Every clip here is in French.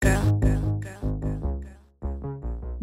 girl.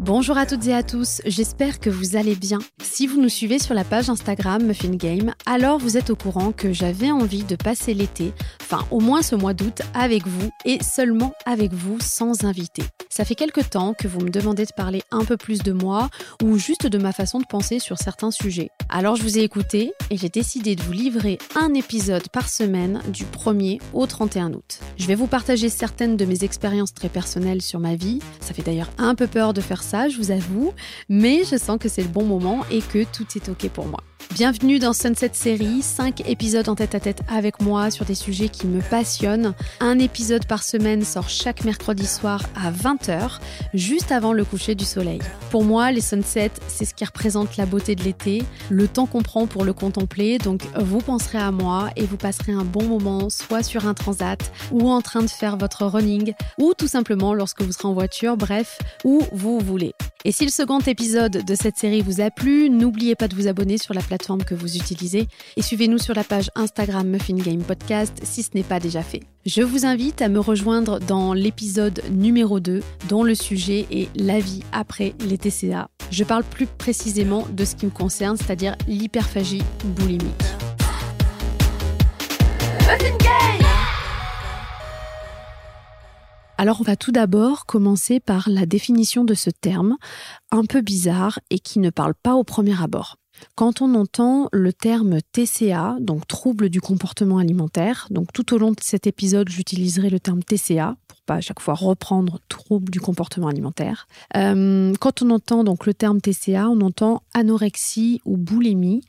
Bonjour à toutes et à tous, j'espère que vous allez bien. Si vous nous suivez sur la page Instagram Muffin Game, alors vous êtes au courant que j'avais envie de passer l'été, enfin au moins ce mois d'août, avec vous et seulement avec vous sans invité. Ça fait quelque temps que vous me demandez de parler un peu plus de moi ou juste de ma façon de penser sur certains sujets. Alors je vous ai écouté et j'ai décidé de vous livrer un épisode par semaine du 1er au 31 août. Je vais vous partager certaines de mes expériences très personnelles sur ma vie. Ça fait d'ailleurs un peu peur de faire ça je vous avoue, mais je sens que c'est le bon moment et que tout est OK pour moi. Bienvenue dans Sunset Série, 5 épisodes en tête à tête avec moi sur des sujets qui me passionnent. Un épisode par semaine sort chaque mercredi soir à 20h, juste avant le coucher du soleil. Pour moi, les sunsets, c'est ce qui représente la beauté de l'été, le temps qu'on prend pour le contempler, donc vous penserez à moi et vous passerez un bon moment, soit sur un transat, ou en train de faire votre running, ou tout simplement lorsque vous serez en voiture, bref, où vous voulez. Et si le second épisode de cette série vous a plu, n'oubliez pas de vous abonner sur la plateforme que vous utilisez et suivez-nous sur la page Instagram Muffin Game Podcast si ce n'est pas déjà fait. Je vous invite à me rejoindre dans l'épisode numéro 2 dont le sujet est la vie après les TCA. Je parle plus précisément de ce qui me concerne, c'est-à-dire l'hyperphagie boulimique. Alors on va tout d'abord commencer par la définition de ce terme, un peu bizarre et qui ne parle pas au premier abord. Quand on entend le terme TCA, donc trouble du comportement alimentaire, donc tout au long de cet épisode, j'utiliserai le terme TCA pour pas à chaque fois reprendre trouble du comportement alimentaire. Euh, quand on entend donc le terme TCA, on entend anorexie ou boulimie.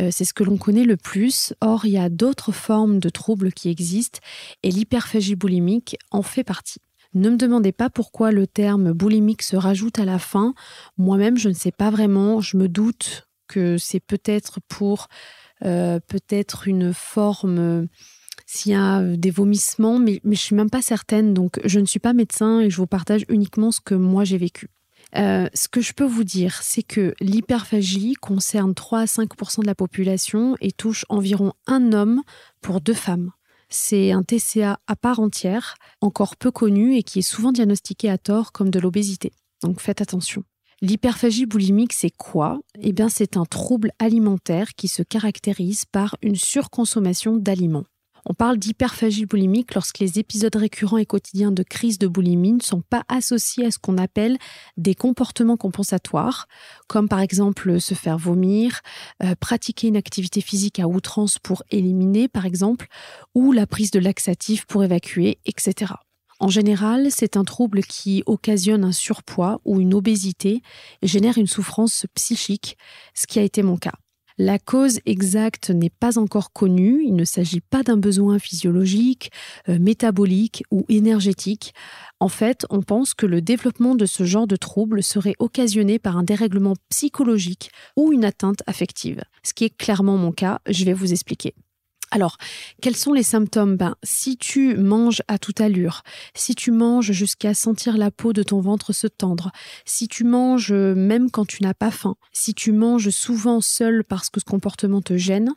Euh, c'est ce que l'on connaît le plus. Or, il y a d'autres formes de troubles qui existent et l'hyperphagie boulimique en fait partie. Ne me demandez pas pourquoi le terme boulimique se rajoute à la fin. Moi-même, je ne sais pas vraiment. Je me doute c'est peut-être pour euh, peut-être une forme s'il y a des vomissements, mais, mais je suis même pas certaine. Donc, je ne suis pas médecin et je vous partage uniquement ce que moi j'ai vécu. Euh, ce que je peux vous dire, c'est que l'hyperphagie concerne 3 à 5% de la population et touche environ un homme pour deux femmes. C'est un TCA à part entière, encore peu connu et qui est souvent diagnostiqué à tort comme de l'obésité. Donc faites attention. L'hyperphagie boulimique, c'est quoi? Eh bien, c'est un trouble alimentaire qui se caractérise par une surconsommation d'aliments. On parle d'hyperphagie boulimique lorsque les épisodes récurrents et quotidiens de crise de boulimie ne sont pas associés à ce qu'on appelle des comportements compensatoires, comme par exemple se faire vomir, euh, pratiquer une activité physique à outrance pour éliminer, par exemple, ou la prise de laxatifs pour évacuer, etc. En général, c'est un trouble qui occasionne un surpoids ou une obésité et génère une souffrance psychique, ce qui a été mon cas. La cause exacte n'est pas encore connue, il ne s'agit pas d'un besoin physiologique, euh, métabolique ou énergétique. En fait, on pense que le développement de ce genre de trouble serait occasionné par un dérèglement psychologique ou une atteinte affective. Ce qui est clairement mon cas, je vais vous expliquer. Alors, quels sont les symptômes? Ben, Si tu manges à toute allure, si tu manges jusqu'à sentir la peau de ton ventre se tendre, si tu manges même quand tu n'as pas faim, si tu manges souvent seul parce que ce comportement te gêne,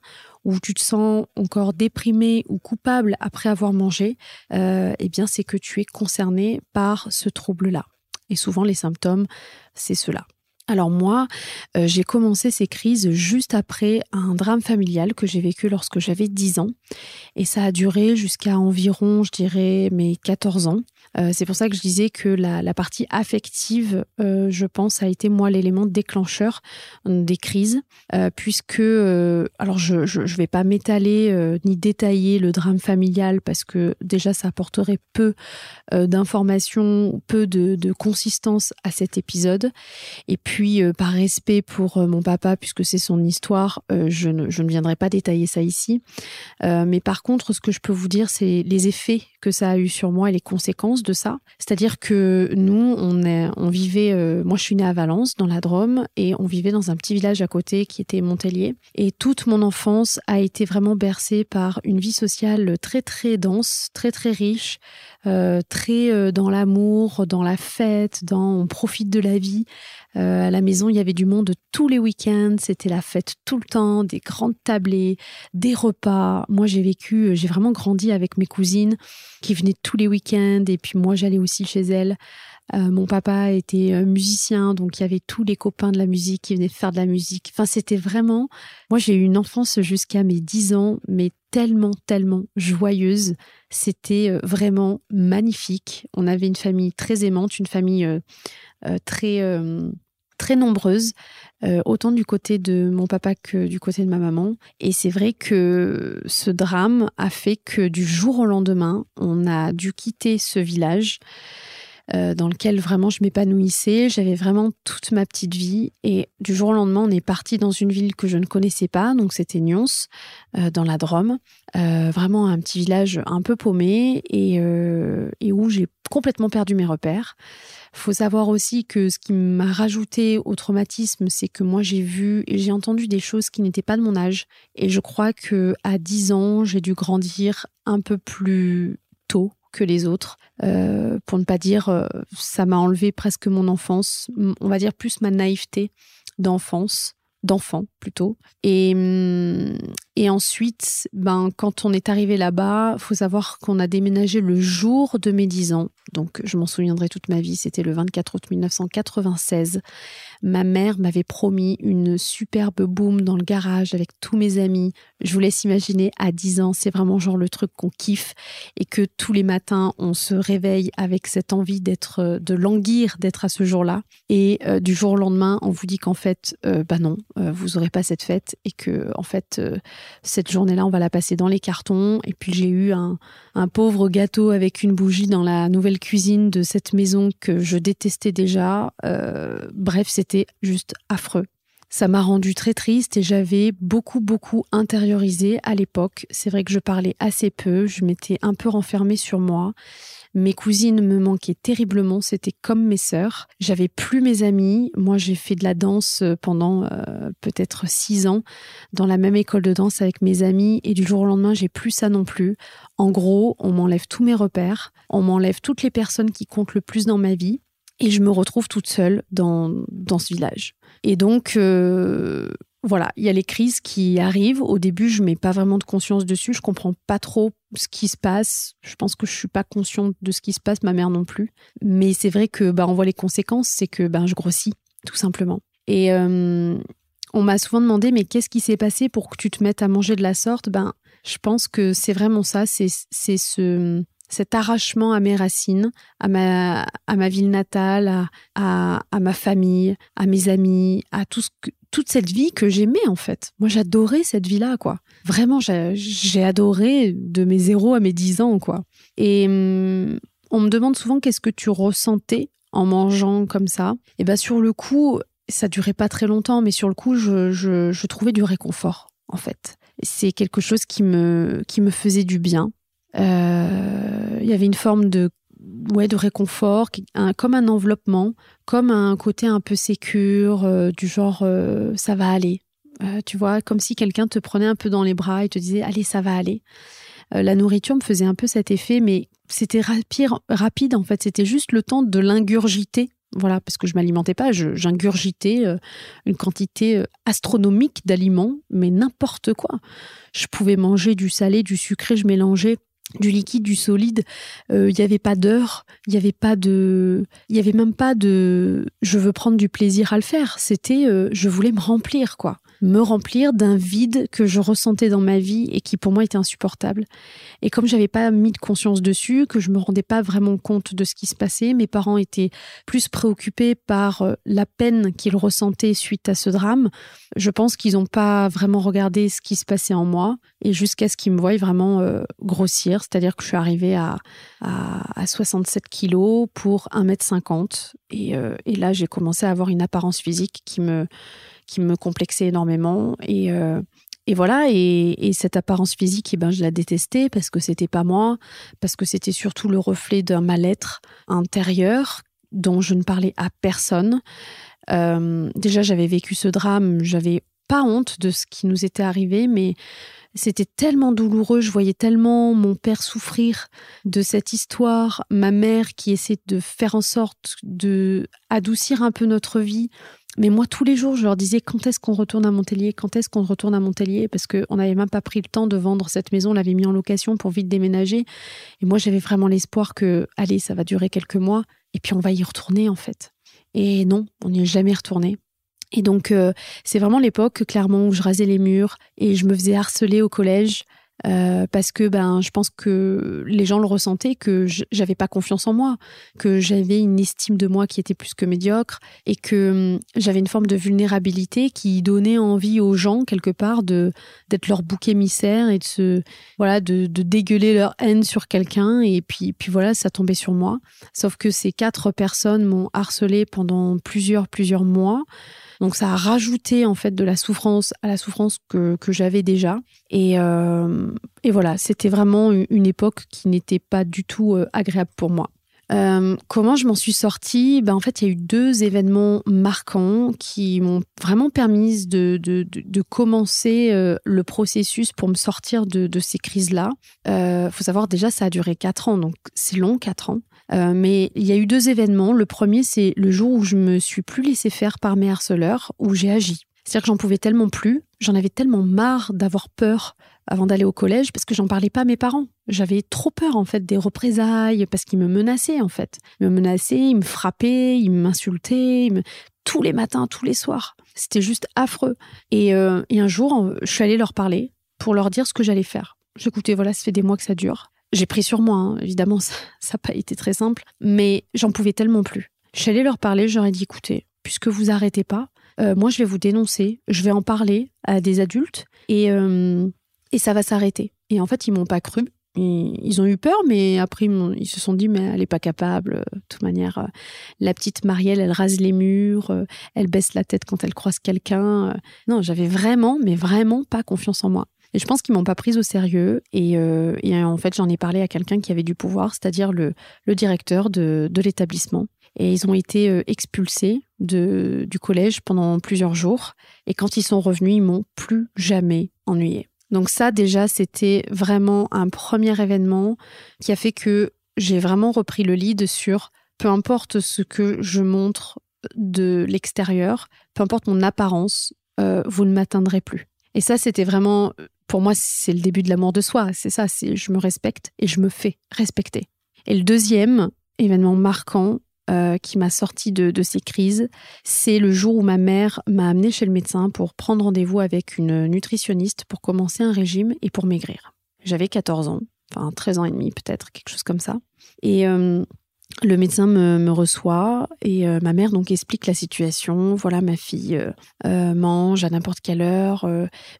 ou tu te sens encore déprimé ou coupable après avoir mangé, euh, eh bien c'est que tu es concerné par ce trouble-là. Et souvent les symptômes, c'est cela. Alors moi, euh, j'ai commencé ces crises juste après un drame familial que j'ai vécu lorsque j'avais 10 ans. Et ça a duré jusqu'à environ, je dirais, mes 14 ans. Euh, c'est pour ça que je disais que la, partie affective, euh, je pense, a été moi l'élément déclencheur des crises, puisque, alors je ne vais pas m'étaler ni détailler le drame familial parce que déjà ça apporterait peu d'informations, peu de, de consistance à cet épisode. Et puis puis, euh, par respect pour euh, mon papa, puisque c'est son histoire, euh, je, ne, viendrai pas détailler ça ici. mais par contre, ce que je peux vous dire, c'est les effets que ça a eu sur moi et les conséquences de ça. C'est-à-dire que nous, on, vivait, moi je suis née à Valence, dans la Drôme, et on vivait dans un petit village à côté qui était Montélier. Et toute mon enfance a été vraiment bercée par une vie sociale très très dense, très très riche, très dans l'amour, dans la fête, dans on profite de la vie. À la maison, il y avait du monde tous les week-ends, c'était la fête tout le temps, des grandes tablées, des repas. Moi, j'ai vécu, j'ai vraiment grandi avec mes cousines qui venaient tous les week-ends et puis moi, j'allais aussi chez elles. Euh, mon papa était euh, musicien, donc il y avait tous les copains de la musique qui venaient faire de la musique. Enfin, c'était vraiment. Moi, j'ai eu une enfance jusqu'à mes 10 ans, mais tellement, tellement joyeuse. C'était euh, vraiment magnifique. On avait une famille très aimante, une famille très, très nombreuse, autant du côté de mon papa que du côté de ma maman. Et c'est vrai que ce drame a fait que du jour au lendemain, on a dû quitter ce village. Euh, dans lequel vraiment je m'épanouissais. J'avais vraiment toute ma petite vie. Et du jour au lendemain, on est parti dans une ville que je ne connaissais pas. Donc c'était Nyons, euh, dans la Drôme. Euh, vraiment un petit village un peu paumé et, où j'ai complètement perdu mes repères. Faut savoir aussi que ce qui m'a rajouté au traumatisme, c'est que moi j'ai vu et j'ai entendu des choses qui n'étaient pas de mon âge. Et je crois que à 10 ans, j'ai dû grandir un peu plus tôt que les autres. Euh, pour ne pas dire, euh, ça m'a enlevé presque mon enfance, on va dire plus ma naïveté d'enfance d'enfant plutôt. Et, hum, et ensuite, ben, quand on est arrivé là-bas, faut savoir qu'on a déménagé le jour de mes 10 ans. Donc, je m'en souviendrai toute ma vie. C'était le 24 août 1996. Ma mère m'avait promis une superbe boom dans le garage avec tous mes amis. Je vous laisse imaginer, à 10 ans, c'est vraiment genre le truc qu'on kiffe et que tous les matins, on se réveille avec cette envie d'être, de languir d'être à ce jour-là. Et euh, du jour au lendemain, on vous dit qu'en fait, euh, bah non, euh, vous n'aurez pas cette fête et que en fait euh, cette journée-là on va la passer dans les cartons. Et puis j'ai eu un, pauvre gâteau avec une bougie dans la nouvelle cuisine de cette maison que je détestais déjà. Euh, bref c'était juste affreux ça m'a rendu très triste et j'avais beaucoup, beaucoup intériorisé à l'époque. C'est vrai que je parlais assez peu, je m'étais un peu renfermée sur moi. Mes cousines me manquaient terriblement, c'était comme mes sœurs. J'avais plus mes amis. Moi, j'ai fait de la danse euh, pendant euh, peut-être six ans dans la même école de danse avec mes amis et du jour au lendemain, j'ai plus ça non plus. En gros, on m'enlève tous mes repères, on m'enlève toutes les personnes qui comptent le plus dans ma vie et je me retrouve toute seule dans, dans ce village. Et donc, euh, voilà, il y a les crises qui arrivent. Au début, je mets pas vraiment de conscience dessus. Je comprends pas trop ce qui se passe. Je pense que je suis pas consciente de ce qui se passe, ma mère non plus. Mais c'est vrai que bah on voit les conséquences, c'est que ben je grossis tout simplement. Et euh, on m'a souvent demandé mais qu'est-ce qui s'est passé pour que tu te mettes à manger de la sorte? Ben je pense que c'est vraiment ça. C'est ce cet arrachement à mes racines, à ma, à ma ville natale, à, ma famille, à mes amis, à toute cette vie que j'aimais en fait. Moi j'adorais cette vie-là quoi. Vraiment j'ai adoré de mes zéros à mes 10 ans quoi. Et hum, on me demande souvent qu'est-ce que tu ressentais en mangeant comme ça. Et bien sur le coup ça durait pas très longtemps mais sur le coup je, je trouvais du réconfort en fait. C'est quelque chose qui me, qui me faisait du bien. Euh, il y avait une forme de ouais, de réconfort, comme un enveloppement, comme un côté un peu sécure, euh, du genre euh, ça va aller. tu vois, comme si quelqu'un te prenait un peu dans les bras et te disait allez, ça va aller. la nourriture me faisait un peu cet effet, mais c'était rapide, rapide en fait. C'était juste le temps de l'ingurgiter. Voilà, parce que je m'alimentais pas, j'ingurgitais une quantité astronomique d'aliments, mais n'importe quoi. Je pouvais manger du salé, du sucré, je mélangeais du liquide, du solide. Euh, il n'y avait pas d'heure, il n'y avait pas de, il y avait même pas de, je veux prendre du plaisir à le faire. C'était, euh, je voulais me remplir quoi me remplir d'un vide que je ressentais dans ma vie et qui pour moi était insupportable. Et comme j'avais pas mis de conscience dessus, que je me rendais pas vraiment compte de ce qui se passait, mes parents étaient plus préoccupés par euh, la peine qu'ils ressentaient suite à ce drame. Je pense qu'ils n'ont pas vraiment regardé ce qui se passait en moi et jusqu'à ce qu'ils me voient vraiment euh, grossir, c'est-à-dire que je suis arrivée à, à, 67 kilos pour 1m50 et, euh, et là j'ai commencé à avoir une apparence physique qui me qui me complexait énormément. Et, euh, et voilà, et, cette apparence physique, eh ben, je la détestais parce que c'était pas moi, parce que c'était surtout le reflet d'un mal-être intérieur dont je ne parlais à personne. Euh, déjà, j'avais vécu ce drame, j'avais pas honte de ce qui nous était arrivé, mais C'était tellement douloureux, je voyais tellement mon père souffrir de cette histoire, ma mère qui essaie de faire en sorte de adoucir un peu notre vie. Mais moi, tous les jours, je leur disais quand est-ce qu'on retourne à Montpellier? Quand est-ce qu'on retourne à Montpellier? Parce qu'on n'avait même pas pris le temps de vendre cette maison, on l'avait mis en location pour vite déménager. Et moi, j'avais vraiment l'espoir que, allez, ça va durer quelques mois, et puis on va y retourner en fait. Et non, on n'y est jamais retourné. Et donc, euh, c'est vraiment l'époque, clairement, où je rasais les murs et je me faisais harceler au collège. Euh, parce que ben, je pense que les gens le ressentaient, que j'avais pas confiance en moi, que j'avais une estime de moi qui était plus que médiocre et que hum, j'avais une forme de vulnérabilité qui donnait envie aux gens quelque part de d'être leur bouc émissaire et de se voilà de, dégueuler leur haine sur quelqu'un et puis puis voilà ça tombait sur moi. Sauf que ces quatre personnes m'ont harcelé pendant plusieurs plusieurs mois. Donc ça a rajouté en fait de la souffrance à la souffrance que, j'avais déjà. Et, euh, et voilà, c'était vraiment une époque qui n'était pas du tout euh, agréable pour moi. Euh, comment je m'en suis sortie? Ben, En fait, il y a eu deux événements marquants qui m'ont vraiment permis de, de, de, commencer le processus pour me sortir de, de ces crises-là. Il faut savoir, déjà, ça a duré quatre ans, donc c'est long, quatre ans. Euh, mais il y a eu deux événements. Le premier, c'est le jour où je me suis plus laissé faire par mes harceleurs, où j'ai agi. C'est-à-dire que j'en pouvais tellement plus, j'en avais tellement marre d'avoir peur avant d'aller au collège parce que j'en parlais pas à mes parents. J'avais trop peur en fait des représailles parce qu'ils me menaçaient en fait. Ils me menaçaient, ils me frappaient, ils m'insultaient, tous les matins, tous les soirs. C'était juste affreux. Et, euh, et, un jour, je suis allée leur parler pour leur dire ce que j'allais faire. J'écoutais, voilà, ça fait des mois que ça dure. J'ai pris sur moi, hein. évidemment, ça n'a pas été très simple, mais j'en pouvais tellement plus. Je suis allée leur parler, j'aurais dit écoutez, puisque vous arrêtez pas, euh, moi je vais vous dénoncer, je vais en parler à des adultes et, euh, et ça va s'arrêter. Et en fait, ils m'ont pas cru. Ils ont eu peur, mais après, ils se sont dit, mais elle n'est pas capable. De toute manière, euh, la petite Marielle, elle rase les murs, elle baisse la tête quand elle croise quelqu'un. Non, j'avais vraiment, mais vraiment pas confiance en moi. Et je pense qu'ils m'ont pas prise au sérieux. Et, euh, en fait, j'en ai parlé à quelqu'un qui avait du pouvoir, c'est-à-dire le, directeur de, l'établissement. Et ils ont été euh, expulsés du collège pendant plusieurs jours. Et quand ils sont revenus, ils m'ont plus jamais ennuyé. Donc ça, déjà, c'était vraiment un premier événement qui a fait que j'ai vraiment repris le lead sur peu importe ce que je montre de l'extérieur, peu importe mon apparence, euh, vous ne m'atteindrez plus. Et ça, c'était vraiment pour moi, c'est le début de l'amour de soi. C'est ça, c'est je me respecte et je me fais respecter. Et le deuxième événement marquant euh, qui m'a sorti de, ces crises, c'est le jour où ma mère m'a amené chez le médecin pour prendre rendez-vous avec une nutritionniste pour commencer un régime et pour maigrir. J'avais 14 ans, enfin 13 ans et demi peut-être, quelque chose comme ça. Et euh, le médecin me, reçoit et euh, ma mère donc explique la situation. Voilà, ma fille euh, euh, mange à n'importe quelle heure.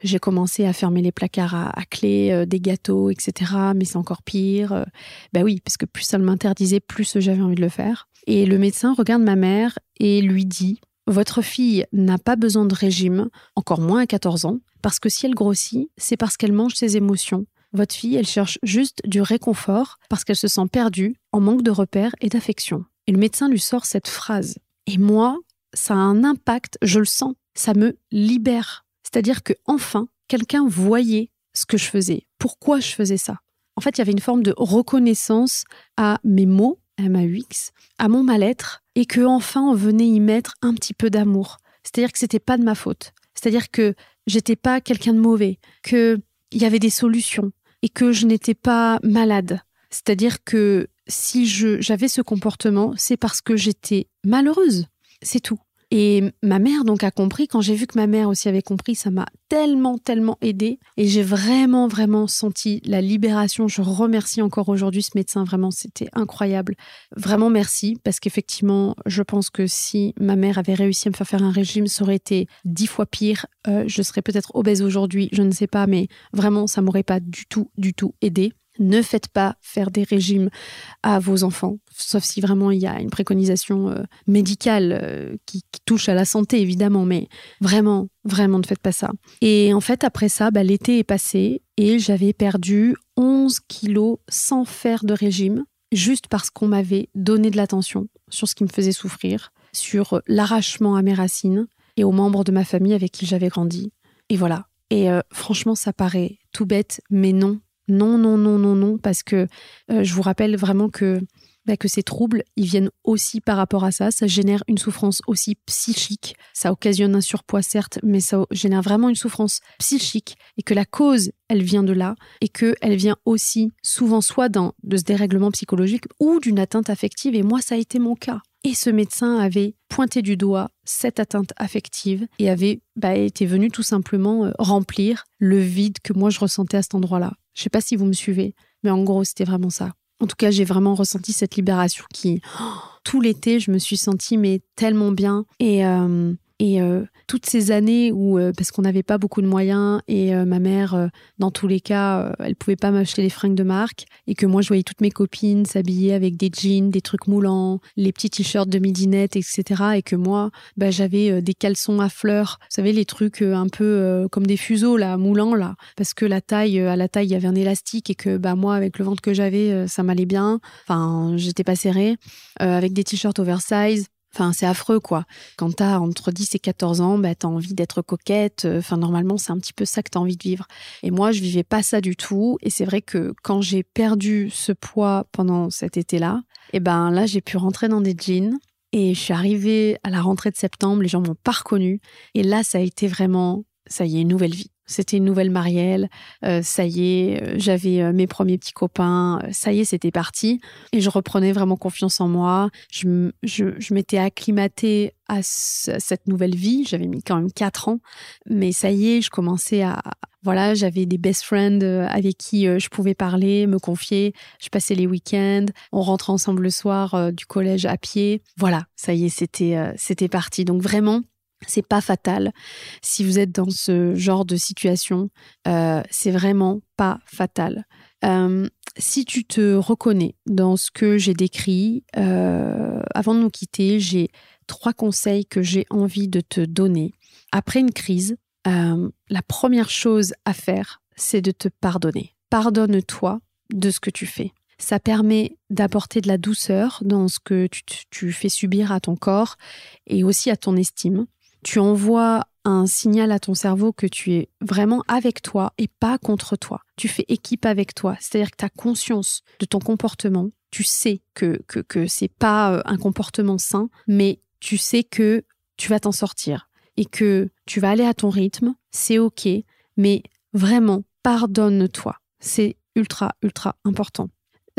J'ai commencé à fermer les placards à, clé, des gâteaux, etc. Mais c'est encore pire. ben oui, parce que plus ça m'interdisait, plus j'avais envie de le faire. Et le médecin regarde ma mère et lui dit votre fille n'a pas besoin de régime, encore moins à 14 ans, parce que si elle grossit, c'est parce qu'elle mange ses émotions votre fille, elle cherche juste du réconfort parce qu'elle se sent perdue, en manque de repères et d'affection. Et le médecin lui sort cette phrase. Et moi, ça a un impact, je le sens, ça me libère. C'est-à-dire que enfin, quelqu'un voyait ce que je faisais, pourquoi je faisais ça. En fait, il y avait une forme de reconnaissance à mes mots, à ma UX, à mon mal-être, et que enfin on venait y mettre un petit peu d'amour. C'est-à-dire que c'était pas de ma faute. C'est-à-dire que j'étais pas quelqu'un de mauvais, que il y avait des solutions, et que je n'étais pas malade. C'est-à-dire que si j'avais ce comportement, c'est parce que j'étais malheureuse. C'est tout. Et ma mère donc a compris, quand j'ai vu que ma mère aussi avait compris, ça m'a tellement, tellement aidé. Et j'ai vraiment, vraiment senti la libération. Je remercie encore aujourd'hui ce médecin, vraiment, c'était incroyable. Vraiment merci, parce qu'effectivement, je pense que si ma mère avait réussi à me faire faire un régime, ça aurait été dix fois pire. Euh, je serais peut-être obèse aujourd'hui, je ne sais pas, mais vraiment, ça m'aurait pas du tout, du tout aidé. Ne faites pas faire des régimes à vos enfants, sauf si vraiment il y a une préconisation euh, médicale euh, qui, touche à la santé, évidemment, mais vraiment, vraiment ne faites pas ça. Et en fait, après ça, bah, l'été est passé et j'avais perdu 11 kilos sans faire de régime, juste parce qu'on m'avait donné de l'attention sur ce qui me faisait souffrir, sur l'arrachement à mes racines et aux membres de ma famille avec qui j'avais grandi. Et voilà. Et euh, franchement, ça paraît tout bête, mais non. Non, non, non, non, non, parce que euh, je vous rappelle vraiment que bah, que ces troubles, ils viennent aussi par rapport à ça. Ça génère une souffrance aussi psychique. Ça occasionne un surpoids, certes, mais ça génère vraiment une souffrance psychique et que la cause, elle vient de là et qu'elle vient aussi souvent soit d'un, de ce dérèglement psychologique ou d'une atteinte affective. Et moi, ça a été mon cas. Et ce médecin avait pointé du doigt cette atteinte affective et avait bah, été venu tout simplement euh, remplir le vide que moi je ressentais à cet endroit-là. Je sais pas si vous me suivez, mais en gros, c'était vraiment ça. En tout cas, j'ai vraiment ressenti cette libération qui, tout l'été, je me suis sentie mais tellement bien. Et, euh, et euh, toutes ces années où, euh, parce qu'on n'avait pas beaucoup de moyens et euh, ma mère, dans tous les cas, elle pouvait pas m'acheter les fringues de marque et que moi, je voyais toutes mes copines s'habiller avec des jeans, des trucs moulants, les petits t-shirts de midinette, etc. Et que moi, bah, j'avais des caleçons à fleurs, vous savez, les trucs un peu comme des fuseaux, là, moulants, là, parce que la taille, à la taille, il y avait un élastique et que bah, moi, avec le ventre que j'avais, ça m'allait bien. Enfin, j'étais pas serrée. avec des t-shirts oversize, Enfin, c'est affreux, quoi. Quand t'as entre 10 et 14 ans, bah, t'as envie d'être coquette. Enfin, normalement, c'est un petit peu ça que t'as envie de vivre. Et moi, je vivais pas ça du tout. Et c'est vrai que quand j'ai perdu ce poids pendant cet été-là, et eh ben là, j'ai pu rentrer dans des jeans. Et je suis arrivée à la rentrée de septembre, les gens m'ont pas reconnue. Et là, ça a été vraiment, ça y est, une nouvelle vie. C'était une nouvelle Marielle. Euh, ça y est, euh, j'avais euh, mes premiers petits copains. Ça y est, c'était parti. Et je reprenais vraiment confiance en moi. Je, je, m'étais acclimatée à cette nouvelle vie. J'avais mis quand même quatre ans. Mais ça y est, je commençais à... Voilà, j'avais des best friends avec qui je pouvais parler, me confier. Je passais les week-ends. On rentrait ensemble le soir du collège à pied. Voilà, ça y est, c'était c'était parti. Donc vraiment, c'est pas fatal. Si vous êtes dans ce genre de situation, euh, c'est vraiment pas fatal. Euh, si tu te reconnais dans ce que j'ai décrit, euh, avant de nous quitter, j'ai trois conseils que j'ai envie de te donner. Après une crise, la première chose à faire, c'est de te pardonner. Pardonne-toi de ce que tu fais. Ça permet d'apporter de la douceur dans ce que tu, fais subir à ton corps et aussi à ton estime tu envoies un signal à ton cerveau que tu es vraiment avec toi et pas contre toi. Tu fais équipe avec toi, c'est-à-dire que tu as conscience de ton comportement, tu sais que que que c'est pas euh, un comportement sain, mais tu sais que tu vas t'en sortir et que tu vas aller à ton rythme, c'est OK, mais vraiment pardonne-toi. C'est ultra ultra important.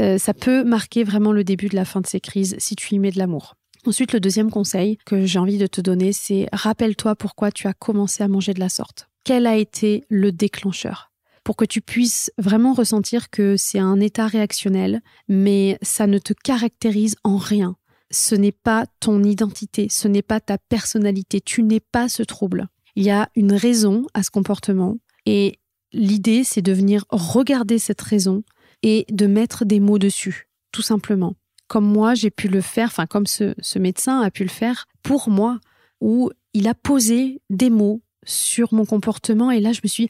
Euh, ça peut marquer vraiment le début de la fin de ces crises si tu y mets de l'amour. Ensuite, le deuxième conseil que j'ai envie de te donner, c'est rappelle-toi pourquoi tu as commencé à manger de la sorte. Quel a été le déclencheur? Pour que tu puisses vraiment ressentir que c'est un état réactionnel, mais ça ne te caractérise en rien. Ce n'est pas ton identité, ce n'est pas ta personnalité, tu n'es pas ce trouble. Il y a une raison à ce comportement et l'idée c'est de venir regarder cette raison et de mettre des mots dessus, tout simplement comme moi j'ai pu le faire, enfin comme ce, médecin a pu le faire pour moi, où il a posé des mots sur mon comportement et là je me suis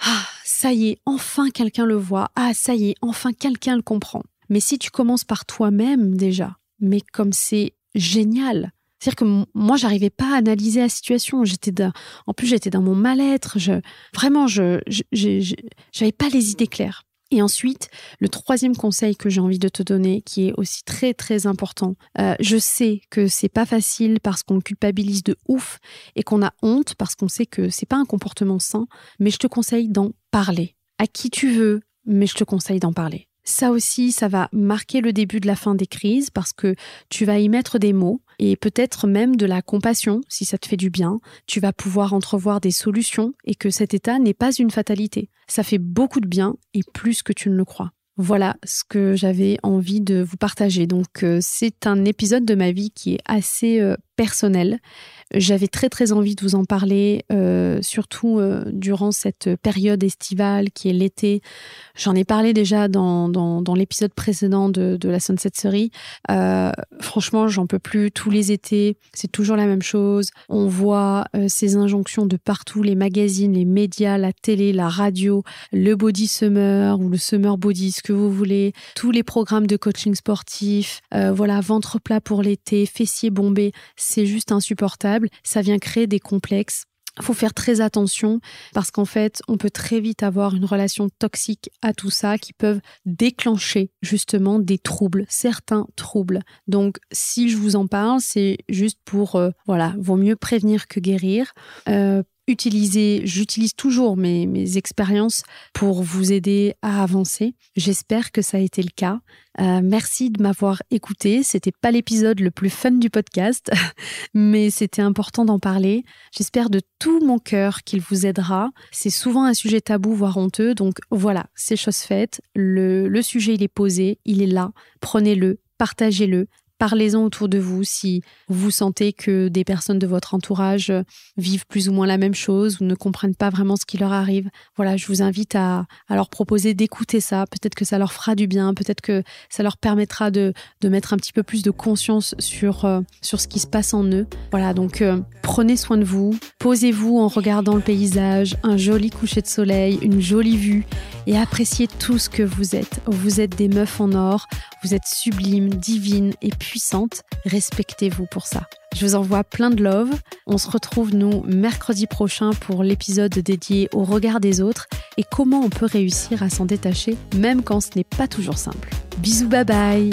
ah ça y est, enfin quelqu'un le voit, ah ça y est, enfin quelqu'un le comprend. Mais si tu commences par toi-même déjà, mais comme c'est génial, c'est-à-dire que moi, j'arrivais pas à analyser la situation. J'étais en plus, j'étais dans mon mal-être. Je, vraiment, je, j'avais pas les idées claires. Et ensuite, le troisième conseil que j'ai envie de te donner, qui est aussi très très important, euh, je sais que c'est pas facile parce qu'on culpabilise de ouf et qu'on a honte parce qu'on sait que c'est pas un comportement sain, mais je te conseille d'en parler. À qui tu veux, mais je te conseille d'en parler. Ça aussi, ça va marquer le début de la fin des crises parce que tu vas y mettre des mots et peut-être même de la compassion si ça te fait du bien. Tu vas pouvoir entrevoir des solutions et que cet état n'est pas une fatalité. Ça fait beaucoup de bien et plus que tu ne le crois. Voilà ce que j'avais envie de vous partager. Donc euh, c'est un épisode de ma vie qui est assez euh, personnel. J'avais très très envie de vous en parler, euh, surtout euh, durant cette période estivale qui est l'été. J'en ai parlé déjà dans, dans, l'épisode précédent de, la Sunset Série. Euh, franchement, j'en peux plus. Tous les étés, c'est toujours la même chose. On voit ces injonctions de partout, les magazines, les médias, la télé, la radio, le body summer ou le summer body, ce que vous voulez, tous les programmes de coaching sportif, voilà, ventre plat pour l'été, fessiers bombés c'est juste insupportable. Ça vient créer des complexes faut faire très attention parce qu'en fait, on peut très vite avoir une relation toxique à tout ça qui peuvent déclencher justement des troubles, certains troubles. Donc, si je vous en parle, c'est juste pour, euh, voilà, vaut mieux prévenir que guérir. Euh, utiliser, j'utilise toujours mes, expériences pour vous aider à avancer. J'espère que ça a été le cas. Euh, merci de m'avoir écouté. C'était pas l'épisode le plus fun du podcast, mais c'était important d'en parler. J'espère de tout mon cœur qu'il vous aidera. C'est souvent un sujet tabou, voire honteux. Donc voilà, c'est chose faite. Le, le sujet, il est posé, il est là. Prenez-le, partagez-le, Parlez-en autour de vous si vous sentez que des personnes de votre entourage vivent plus ou moins la même chose ou ne comprennent pas vraiment ce qui leur arrive. Voilà, je vous invite à, leur proposer d'écouter ça. Peut-être que ça leur fera du bien, peut-être que ça leur permettra de, mettre un petit peu plus de conscience sur, euh, sur ce qui se passe en eux. Voilà, donc euh, prenez soin de vous, posez-vous en regardant le paysage, un joli coucher de soleil, une jolie vue et appréciez tout ce que vous êtes. Vous êtes des meufs en or, vous êtes sublimes, divines et respectez-vous pour ça. Je vous envoie plein de love. On se retrouve nous mercredi prochain pour l'épisode dédié au regard des autres et comment on peut réussir à s'en détacher même quand ce n'est pas toujours simple. Bisous, bye bye.